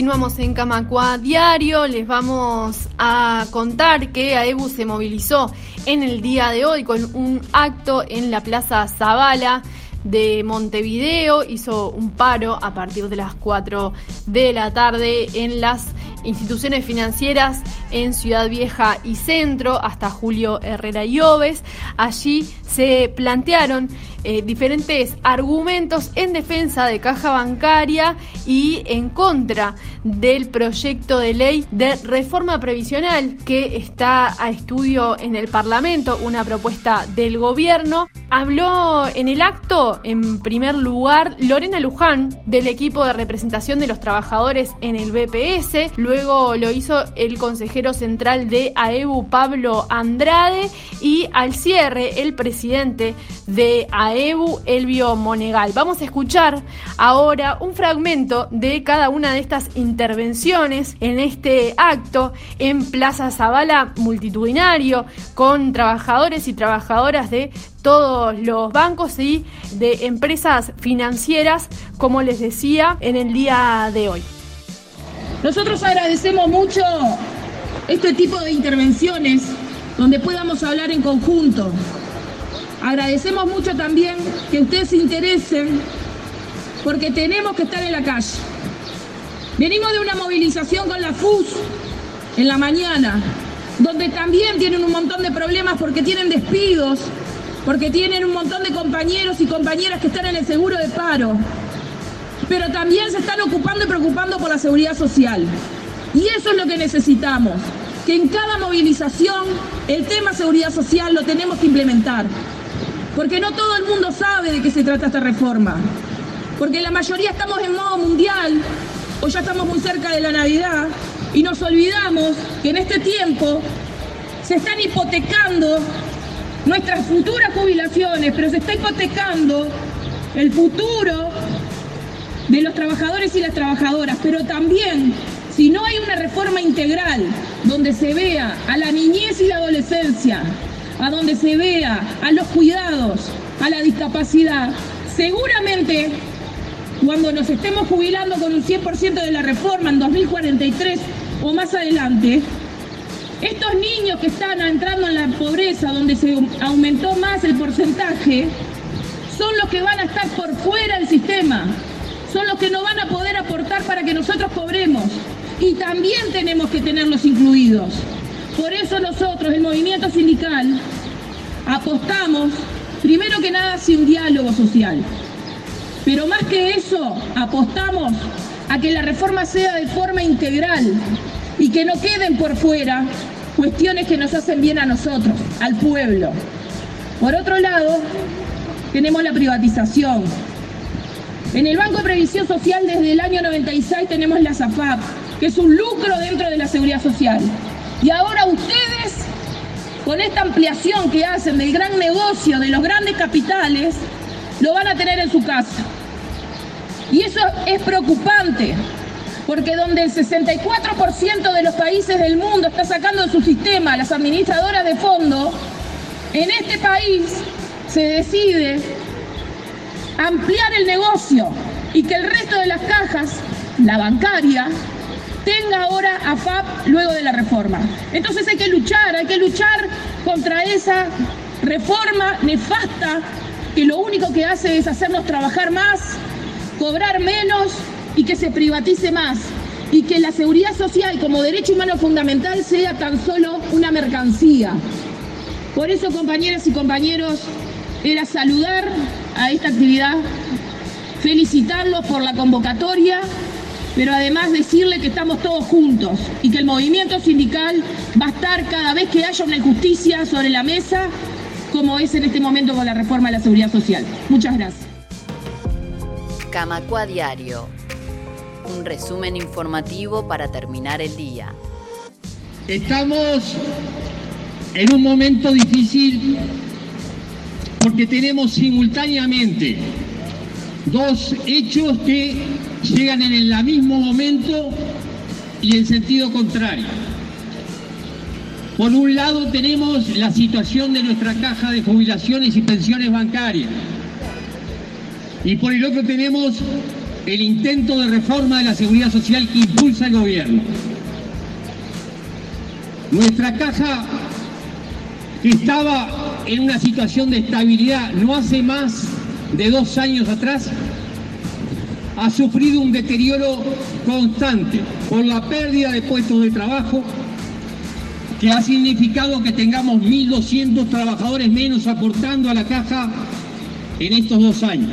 Continuamos en Camacua Diario. Les vamos a contar que AEBU se movilizó en el día de hoy con un acto en la Plaza Zavala de Montevideo. Hizo un paro a partir de las 4 de la tarde en las instituciones financieras en Ciudad Vieja y Centro hasta Julio Herrera y Oves. Allí se plantearon eh, diferentes argumentos en defensa de caja bancaria y en contra del proyecto de ley de reforma previsional que está a estudio en el Parlamento, una propuesta del gobierno. Habló en el acto, en primer lugar, Lorena Luján, del equipo de representación de los trabajadores en el BPS. Luego lo hizo el consejero central de AEBU, Pablo Andrade. Y al cierre, el presidente de AEBU, Elvio Monegal. Vamos a escuchar ahora un fragmento de cada una de estas intervenciones en este acto en Plaza Zavala multitudinario con trabajadores y trabajadoras de todos los bancos y de empresas financieras, como les decía, en el día de hoy. Nosotros agradecemos mucho este tipo de intervenciones donde podamos hablar en conjunto. Agradecemos mucho también que ustedes se interesen porque tenemos que estar en la calle. Venimos de una movilización con la FUS en la mañana, donde también tienen un montón de problemas porque tienen despidos, porque tienen un montón de compañeros y compañeras que están en el seguro de paro, pero también se están ocupando y preocupando por la seguridad social. Y eso es lo que necesitamos, que en cada movilización el tema seguridad social lo tenemos que implementar, porque no todo el mundo sabe de qué se trata esta reforma, porque la mayoría estamos en modo mundial o ya estamos muy cerca de la Navidad y nos olvidamos que en este tiempo se están hipotecando nuestras futuras jubilaciones, pero se está hipotecando el futuro de los trabajadores y las trabajadoras, pero también si no hay una reforma integral donde se vea a la niñez y la adolescencia, a donde se vea a los cuidados, a la discapacidad, seguramente cuando nos estemos jubilando con un 100% de la reforma en 2043 o más adelante, estos niños que están entrando en la pobreza, donde se aumentó más el porcentaje, son los que van a estar por fuera del sistema, son los que no van a poder aportar para que nosotros cobremos. Y también tenemos que tenerlos incluidos. Por eso nosotros, el movimiento sindical, apostamos, primero que nada, hacia un diálogo social. Pero más que eso, apostamos a que la reforma sea de forma integral y que no queden por fuera cuestiones que nos hacen bien a nosotros, al pueblo. Por otro lado, tenemos la privatización. En el Banco de Previsión Social desde el año 96 tenemos la SAFAP, que es un lucro dentro de la seguridad social. Y ahora ustedes, con esta ampliación que hacen del gran negocio de los grandes capitales, lo van a tener en su casa. Y eso es preocupante, porque donde el 64% de los países del mundo está sacando de su sistema las administradoras de fondo, en este país se decide ampliar el negocio y que el resto de las cajas, la bancaria, tenga ahora AFAP luego de la reforma. Entonces hay que luchar, hay que luchar contra esa reforma nefasta que lo único que hace es hacernos trabajar más, cobrar menos y que se privatice más y que la seguridad social como derecho humano fundamental sea tan solo una mercancía. Por eso, compañeras y compañeros, era saludar a esta actividad, felicitarlos por la convocatoria, pero además decirle que estamos todos juntos y que el movimiento sindical va a estar cada vez que haya una injusticia sobre la mesa, como es en este momento con la reforma de la seguridad social. Muchas gracias. Camacua Diario. Un resumen informativo para terminar el día. Estamos en un momento difícil porque tenemos simultáneamente dos hechos que llegan en el mismo momento y en sentido contrario. Por un lado tenemos la situación de nuestra caja de jubilaciones y pensiones bancarias y por el otro tenemos el intento de reforma de la seguridad social que impulsa el gobierno. Nuestra caja, que estaba en una situación de estabilidad no hace más de dos años atrás, ha sufrido un deterioro constante por la pérdida de puestos de trabajo, que ha significado que tengamos 1.200 trabajadores menos aportando a la caja en estos dos años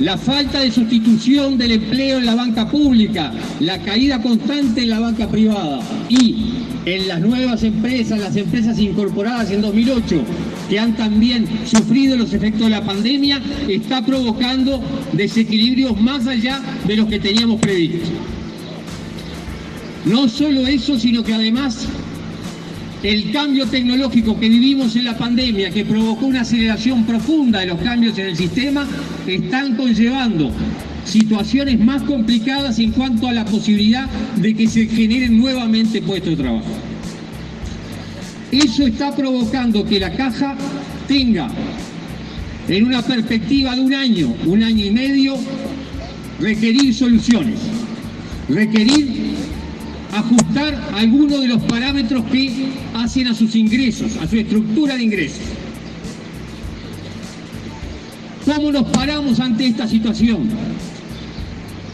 la falta de sustitución del empleo en la banca pública, la caída constante en la banca privada y en las nuevas empresas, las empresas incorporadas en 2008, que han también sufrido los efectos de la pandemia, está provocando desequilibrios más allá de los que teníamos previsto. No solo eso, sino que además el cambio tecnológico que vivimos en la pandemia, que provocó una aceleración profunda de los cambios en el sistema, están conllevando situaciones más complicadas en cuanto a la posibilidad de que se generen nuevamente puestos de trabajo. Eso está provocando que la caja tenga en una perspectiva de un año, un año y medio, requerir soluciones, requerir ajustar algunos de los parámetros que hacen a sus ingresos, a su estructura de ingresos. ¿Cómo nos paramos ante esta situación?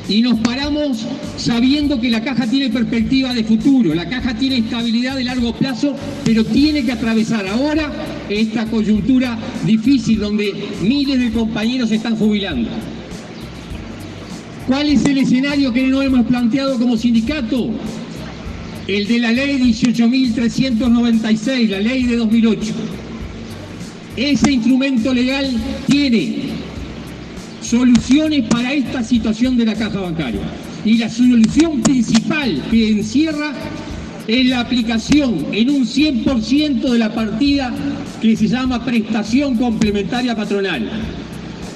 Y nos paramos sabiendo que la caja tiene perspectiva de futuro, la caja tiene estabilidad de largo plazo, pero tiene que atravesar ahora esta coyuntura difícil donde miles de compañeros se están jubilando. ¿Cuál es el escenario que no hemos planteado como sindicato? El de la ley 18.396, la ley de 2008. Ese instrumento legal tiene soluciones para esta situación de la caja bancaria. Y la solución principal que encierra es la aplicación en un 100% de la partida que se llama prestación complementaria patronal.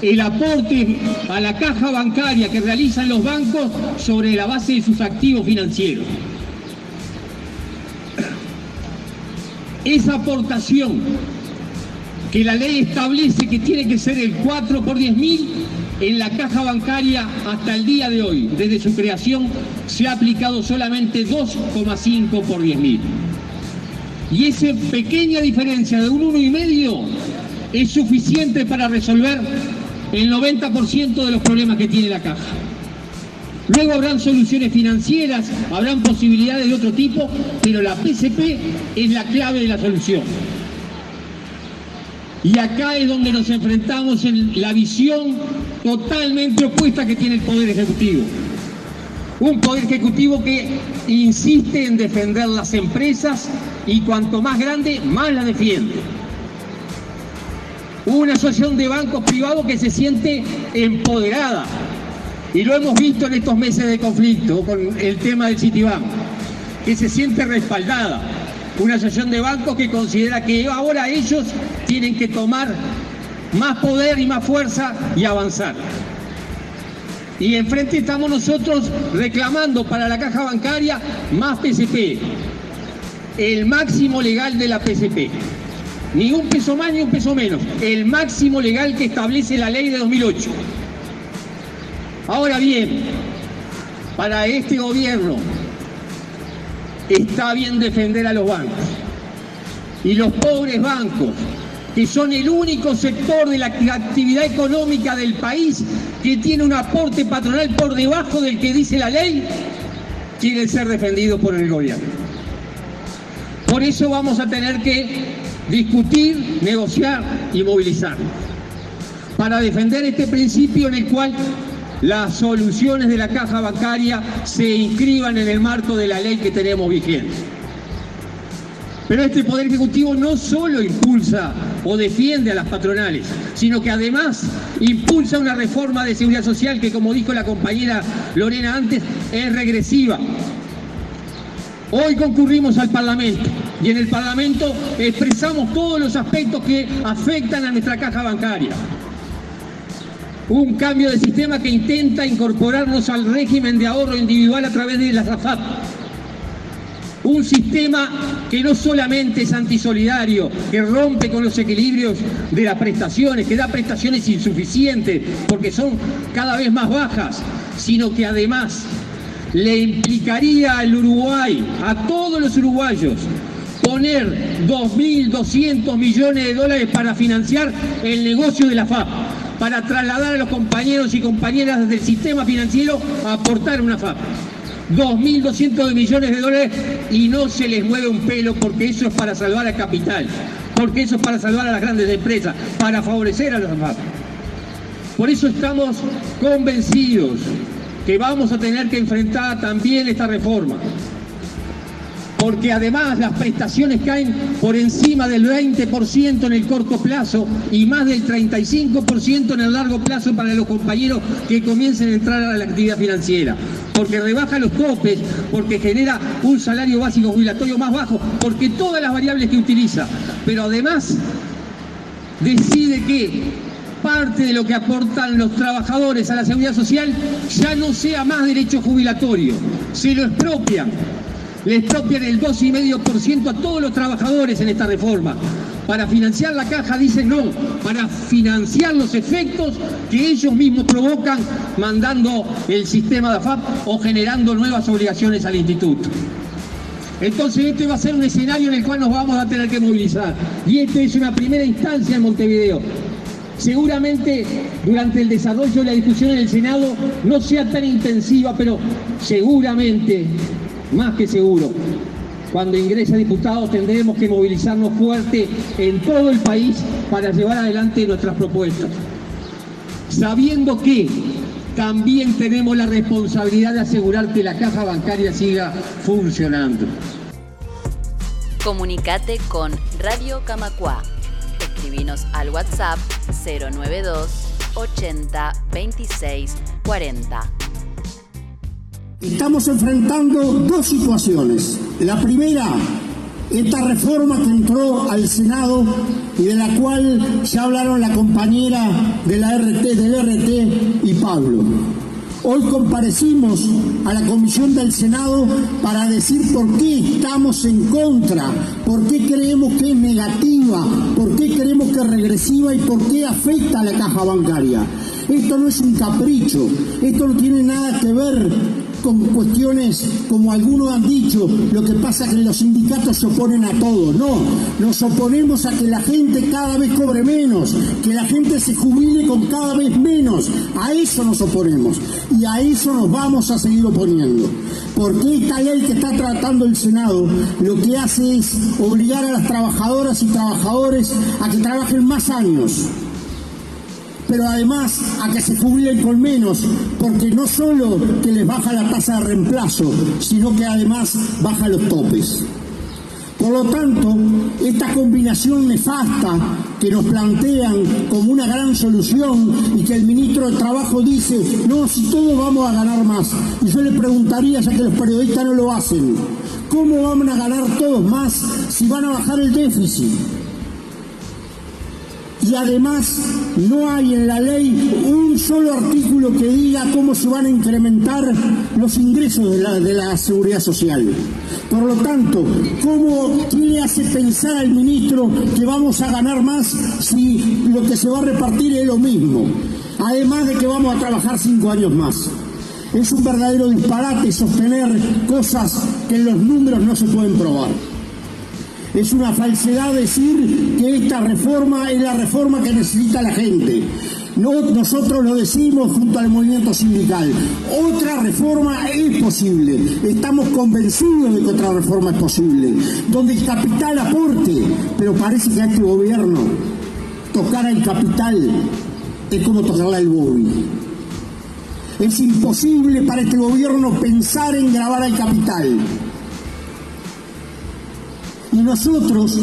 El aporte a la caja bancaria que realizan los bancos sobre la base de sus activos financieros. Esa aportación que la ley establece que tiene que ser el 4 por 10 mil, en la caja bancaria hasta el día de hoy, desde su creación, se ha aplicado solamente 2,5 por 10 mil. Y esa pequeña diferencia de un 1,5 es suficiente para resolver el 90% de los problemas que tiene la caja. Luego habrán soluciones financieras, habrán posibilidades de otro tipo, pero la PCP es la clave de la solución. Y acá es donde nos enfrentamos en la visión totalmente opuesta que tiene el Poder Ejecutivo. Un Poder Ejecutivo que insiste en defender las empresas y cuanto más grande, más la defiende. Una asociación de bancos privados que se siente empoderada, y lo hemos visto en estos meses de conflicto con el tema del Citibank, que se siente respaldada. Una asociación de bancos que considera que ahora ellos tienen que tomar más poder y más fuerza y avanzar. Y enfrente estamos nosotros reclamando para la caja bancaria más PCP, el máximo legal de la PCP. Ni un peso más ni un peso menos, el máximo legal que establece la ley de 2008. Ahora bien, para este gobierno está bien defender a los bancos. Y los pobres bancos, que son el único sector de la actividad económica del país que tiene un aporte patronal por debajo del que dice la ley, quieren ser defendidos por el gobierno. Por eso vamos a tener que discutir, negociar y movilizar para defender este principio en el cual las soluciones de la caja bancaria se inscriban en el marco de la ley que tenemos vigente. Pero este Poder Ejecutivo no solo impulsa o defiende a las patronales, sino que además impulsa una reforma de seguridad social que, como dijo la compañera Lorena antes, es regresiva. Hoy concurrimos al Parlamento y en el Parlamento expresamos todos los aspectos que afectan a nuestra caja bancaria un cambio de sistema que intenta incorporarnos al régimen de ahorro individual a través de la RAFAP. un sistema que no solamente es antisolidario, que rompe con los equilibrios de las prestaciones, que da prestaciones insuficientes porque son cada vez más bajas, sino que además le implicaría al Uruguay, a todos los uruguayos, poner 2.200 millones de dólares para financiar el negocio de la FAP, para trasladar a los compañeros y compañeras del sistema financiero a aportar una FAP. 2.200 millones de dólares y no se les mueve un pelo porque eso es para salvar al capital, porque eso es para salvar a las grandes empresas, para favorecer a las FAP. Por eso estamos convencidos que vamos a tener que enfrentar también esta reforma porque además las prestaciones caen por encima del 20% en el corto plazo y más del 35% en el largo plazo para los compañeros que comiencen a entrar a la actividad financiera, porque rebaja los topes, porque genera un salario básico jubilatorio más bajo, porque todas las variables que utiliza, pero además decide que parte de lo que aportan los trabajadores a la seguridad social ya no sea más derecho jubilatorio, se lo expropian le expropian el 2,5% a todos los trabajadores en esta reforma. Para financiar la caja dicen no, para financiar los efectos que ellos mismos provocan mandando el sistema de AFAP o generando nuevas obligaciones al instituto. Entonces este va a ser un escenario en el cual nos vamos a tener que movilizar. Y esta es una primera instancia en Montevideo. Seguramente durante el desarrollo de la discusión en el Senado no sea tan intensiva, pero seguramente más que seguro. Cuando ingrese a diputados tendremos que movilizarnos fuerte en todo el país para llevar adelante nuestras propuestas. Sabiendo que también tenemos la responsabilidad de asegurar que la caja bancaria siga funcionando. Comunicate con Radio Camacua. Escribinos al WhatsApp 092 80 26 40. Estamos enfrentando dos situaciones. La primera, esta reforma que entró al Senado y de la cual ya hablaron la compañera de la RT, del RT y Pablo. Hoy comparecimos a la comisión del Senado para decir por qué estamos en contra, por qué creemos que es negativa, por qué creemos que es regresiva y por qué afecta a la caja bancaria. Esto no es un capricho, esto no tiene nada que ver con cuestiones como algunos han dicho, lo que pasa es que los sindicatos se oponen a todo. No, nos oponemos a que la gente cada vez cobre menos, que la gente se jubile con cada vez menos. A eso nos oponemos y a eso nos vamos a seguir oponiendo. Porque esta ley que está tratando el Senado lo que hace es obligar a las trabajadoras y trabajadores a que trabajen más años pero además a que se jubilen con menos, porque no solo que les baja la tasa de reemplazo, sino que además baja los topes. Por lo tanto, esta combinación nefasta que nos plantean como una gran solución y que el ministro de Trabajo dice, no, si todos vamos a ganar más. Y yo le preguntaría, ya que los periodistas no lo hacen, ¿cómo van a ganar todos más si van a bajar el déficit? Y además no hay en la ley un solo artículo que diga cómo se van a incrementar los ingresos de la, de la seguridad social. Por lo tanto, ¿cómo le hace pensar al ministro que vamos a ganar más si lo que se va a repartir es lo mismo? Además de que vamos a trabajar cinco años más. Es un verdadero disparate sostener cosas que en los números no se pueden probar. Es una falsedad decir que esta reforma es la reforma que necesita la gente. No, nosotros lo decimos junto al movimiento sindical. Otra reforma es posible. Estamos convencidos de que otra reforma es posible. Donde el capital aporte. Pero parece que a este gobierno tocar al capital es como tocarle al bobby. Es imposible para este gobierno pensar en grabar al capital. Y nosotros,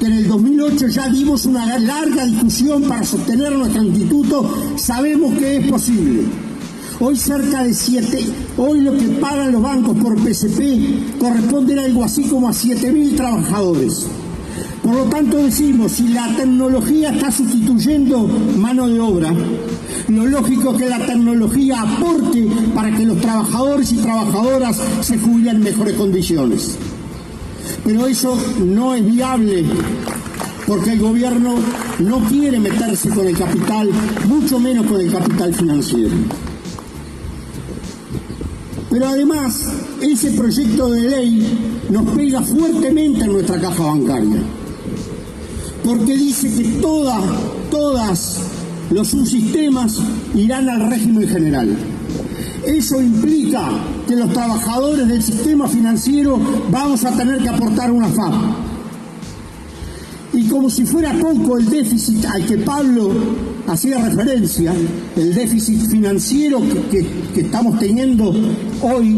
que en el 2008 ya dimos una larga discusión para sostener nuestro instituto, sabemos que es posible. Hoy cerca de 7, hoy lo que pagan los bancos por PCP corresponde a algo así como a 7.000 trabajadores. Por lo tanto decimos, si la tecnología está sustituyendo mano de obra, lo lógico es que la tecnología aporte para que los trabajadores y trabajadoras se jubilen en mejores condiciones. Pero eso no es viable porque el gobierno no quiere meterse con el capital, mucho menos con el capital financiero. Pero además, ese proyecto de ley nos pega fuertemente en nuestra caja bancaria, porque dice que todas, todas los subsistemas irán al régimen general. Eso implica que los trabajadores del sistema financiero vamos a tener que aportar una FAP. Y como si fuera poco el déficit al que Pablo hacía referencia, el déficit financiero que, que estamos teniendo hoy,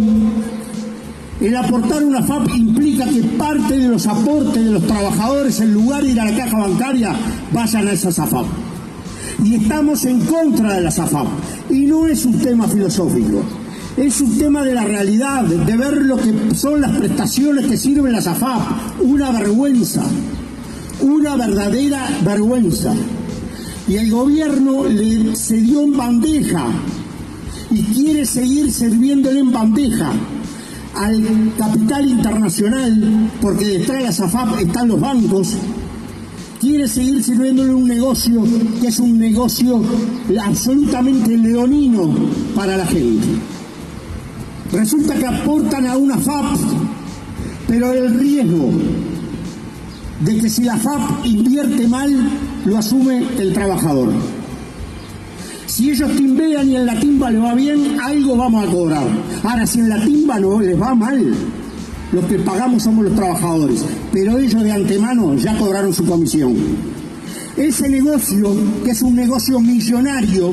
el aportar una FAP implica que parte de los aportes de los trabajadores, en lugar de ir a la caja bancaria, vayan a esa FAP. Y estamos en contra de la SAFAP. Y no es un tema filosófico, es un tema de la realidad, de ver lo que son las prestaciones que sirven la SAFAP. Una vergüenza, una verdadera vergüenza. Y el gobierno le cedió en bandeja y quiere seguir sirviéndole en bandeja al capital internacional, porque detrás de la SAFAP están los bancos, quiere seguir sirviéndole un negocio que es un negocio absolutamente leonino para la gente. Resulta que aportan a una FAP, pero el riesgo de que si la FAP invierte mal, lo asume el trabajador. Si ellos timbean y en la timba le va bien, algo vamos a cobrar. Ahora, si en la timba no les va mal, los que pagamos somos los trabajadores, pero ellos de antemano ya cobraron su comisión. Ese negocio, que es un negocio millonario,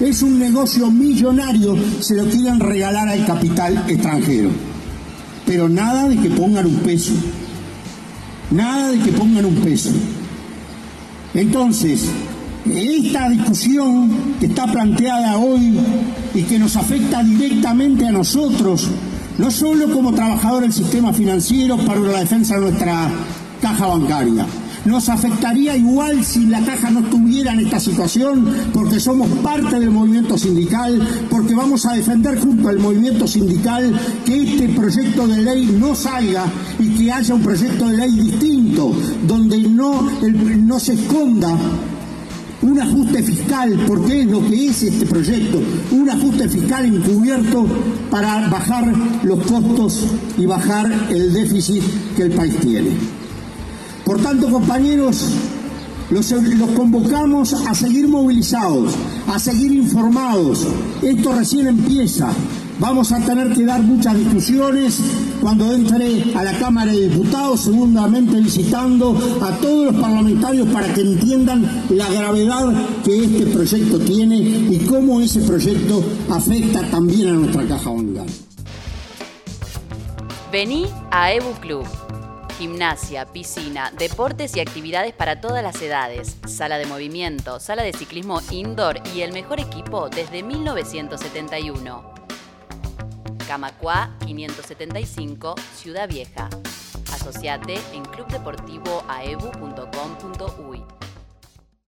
es un negocio millonario, se lo quieren regalar al capital extranjero. Pero nada de que pongan un peso. Nada de que pongan un peso. Entonces, esta discusión que está planteada hoy y que nos afecta directamente a nosotros, no solo como trabajador del sistema financiero para la defensa de nuestra caja bancaria. Nos afectaría igual si la caja no estuviera en esta situación, porque somos parte del movimiento sindical, porque vamos a defender junto al movimiento sindical que este proyecto de ley no salga y que haya un proyecto de ley distinto, donde no, no se esconda un ajuste fiscal, porque es lo que es este proyecto, un ajuste fiscal encubierto para bajar los costos y bajar el déficit que el país tiene. Por tanto, compañeros, los, convocamos a seguir movilizados, a seguir informados. Esto recién empieza. Vamos a tener que dar muchas discusiones cuando entre a la Cámara de Diputados, segundamente visitando a todos los parlamentarios para que entiendan la gravedad que este proyecto tiene y cómo ese proyecto afecta también a nuestra caja bancaria. Vení a Ebu Club. Gimnasia, piscina, deportes y actividades para todas las edades, sala de movimiento, sala de ciclismo indoor y el mejor equipo desde 1971. Camacua 575, Ciudad Vieja. Asociate en clubdeportivoaebu.com.uy.